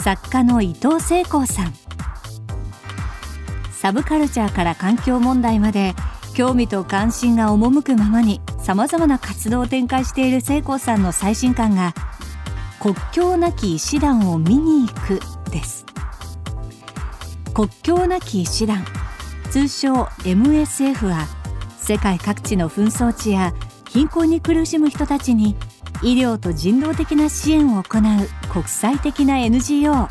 作家の伊藤聖光さん。サブカルチャーから環境問題まで興味と関心が赴くままにさまざまな活動を展開している聖光さんの最新刊が国境なき医師団を見に行くです。国境なき医師団通称 MSF は世界各地の紛争地や貧困に苦しむ人たちに医療と人道的な支援を行う国際的な NGO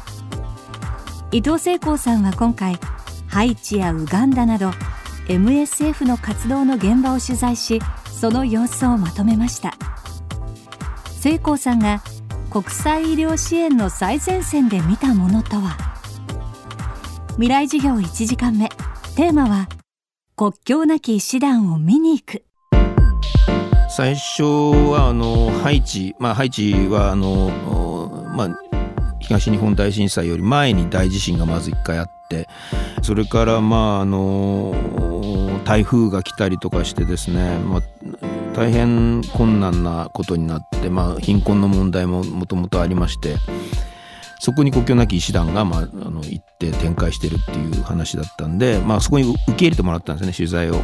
伊藤聖光さんは今回ハイチやウガンダなど MSF の活動の現場を取材しその様子をまとめました。聖光さんが国際医療支援の最前線で見たものとは？未来授業1時間目。テーマは国境なき医師団を見に行く。最初はあのハイチ、まあ、ハイチはあの、まあ、東日本大震災より前に大地震がまず1回あってそれからまああの台風が来たりとかしてですね、まあ、大変困難なことになって、まあ、貧困の問題ももともとありましてそこに国境なき医師団が、まあ、あの行って展開してるっていう話だったんで、まあ、そこに受け入れてもらったんですね取材を。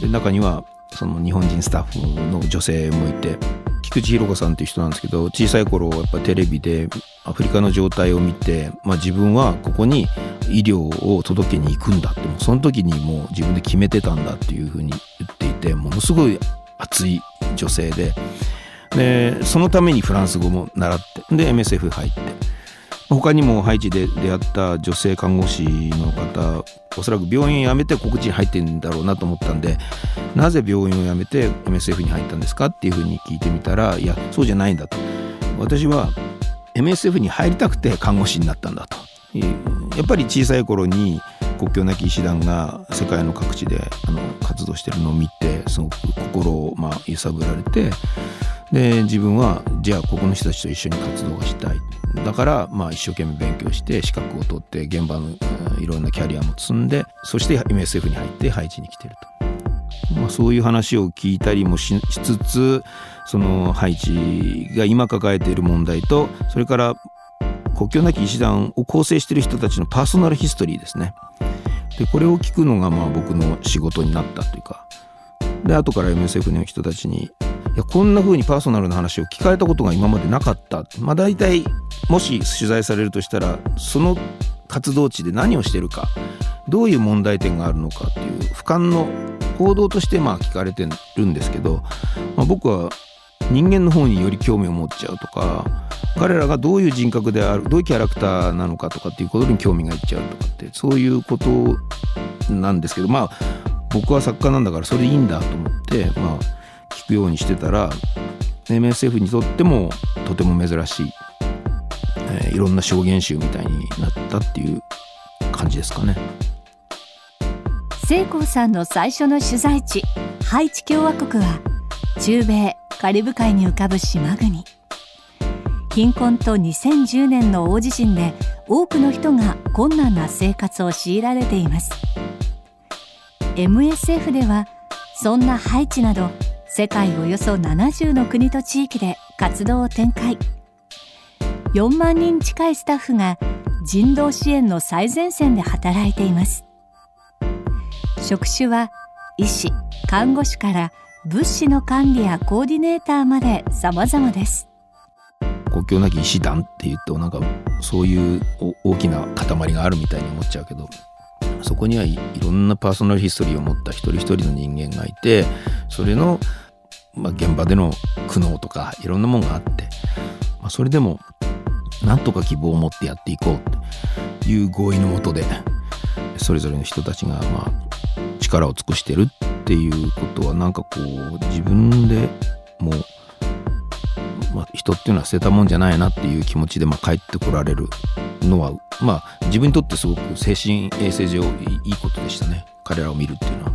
で中にはその日本人スタッフの女性もいて菊池弘子さんっていう人なんですけど小さい頃やっぱテレビでアフリカの状態を見て、まあ、自分はここに医療を届けに行くんだってその時にもう自分で決めてたんだっていうふうに言っていてものすごい熱い女性で。でそのためにフランス語も習ってで MSF 入って。他にもハイチで出会った女性看護師の方おそらく病院を辞めて告知に入ってんだろうなと思ったんでなぜ病院を辞めて MSF に入ったんですかっていうふうに聞いてみたらいやそうじゃないんだと。私は MSF に入りたくて看護師になったんだと。やっぱり小さい頃に国境なき医師団が世界の各地であの活動してるのを見てすごく心をまあ揺さぶられてで自分はじゃあここの人たちと一緒に活動がしたい。だからまあ一生懸命勉強して資格を取って現場のいろんなキャリアも積んでそして MSF に入って配置に来てると、まあ、そういう話を聞いたりもしつつその配置が今抱えている問題とそれから国境なき医師団を構成している人たちのパーソナルヒストリーですね。でこれを聞くのがまあ僕の仕事になったというか。で後から MSF の人たちにこんな風にパーソナルな話を聞かれたことが今までなかった。まあ大体もし取材されるとしたらその活動地で何をしてるかどういう問題点があるのかっていう俯瞰の報道としてまあ聞かれてるんですけど、まあ、僕は人間の方により興味を持っちゃうとか彼らがどういう人格であるどういうキャラクターなのかとかっていうことに興味がいっちゃうとかってそういうことなんですけどまあ僕は作家なんだからそれでいいんだと思ってまあくようにしてたら MSF にとってもとても珍しい、えー、いろんな証言集みたいになったっていう感じですかね。聖光さんの最初の取材地ハイチ共和国は中米カリブ海に浮かぶ島国貧困と2010年の大地震で多くの人が困難な生活を強いられています MSF ではそんなハイチなど世界およそ70の国と地域で活動を展開。4万人近いスタッフが人道支援の最前線で働いています。職種は医師看護師から物資の管理やコーディネーターまで様々です。国境なき医師団っていうとなんかそういう大きな塊があるみたいに思っちゃうけどそこにはいろんなパーソナルヒストリーを持った一人一人の人間がいてそれの、まあ、現場での苦悩とかいろんなものがあって、まあ、それでもなんとか希望を持ってやっていこうという合意のもとでそれぞれの人たちがまあ力を尽くしてるっていうことはなんかこう自分でもう、まあ、人っていうのは捨てたもんじゃないなっていう気持ちでまあ帰ってこられるのはまあ自分にとってすごく精神衛生上いいことでしたね彼らを見るっていうのは。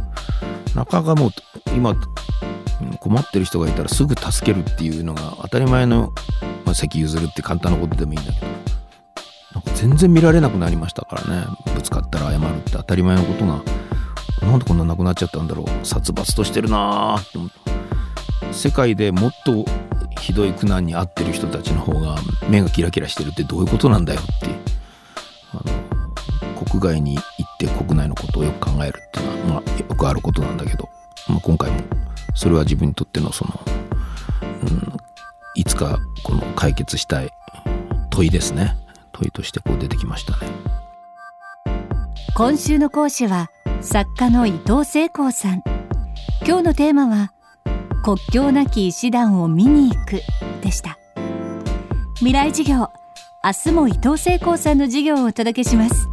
なかなかもう今困ってる人がいたらすぐ助けるっていうのが当たり前の、まあ、席譲るって簡単なことでもいいんだけどなんか全然見られなくなりましたからね。ぶつかったら謝るって当たり前のことがなんでこんななくなっちゃったんだろう。殺伐としてるなーって思って。世界でもっとひどい苦難に遭ってる人たちの方が目がキラキラしてるってどういうことなんだよってあの国外に行って国内のことをよく考えるっていうのは、まあ、よくあることなんだけど、まあ、今回もそれは自分にとってのその、うん、いつかこの解決したい問いですね。問いとしてこう出てきましたね。今週の講師は作家の伊藤聖光さん。今日のテーマは国境なき医師団を見に行くでした。未来授業明日も伊藤聖光さんの授業をお届けします。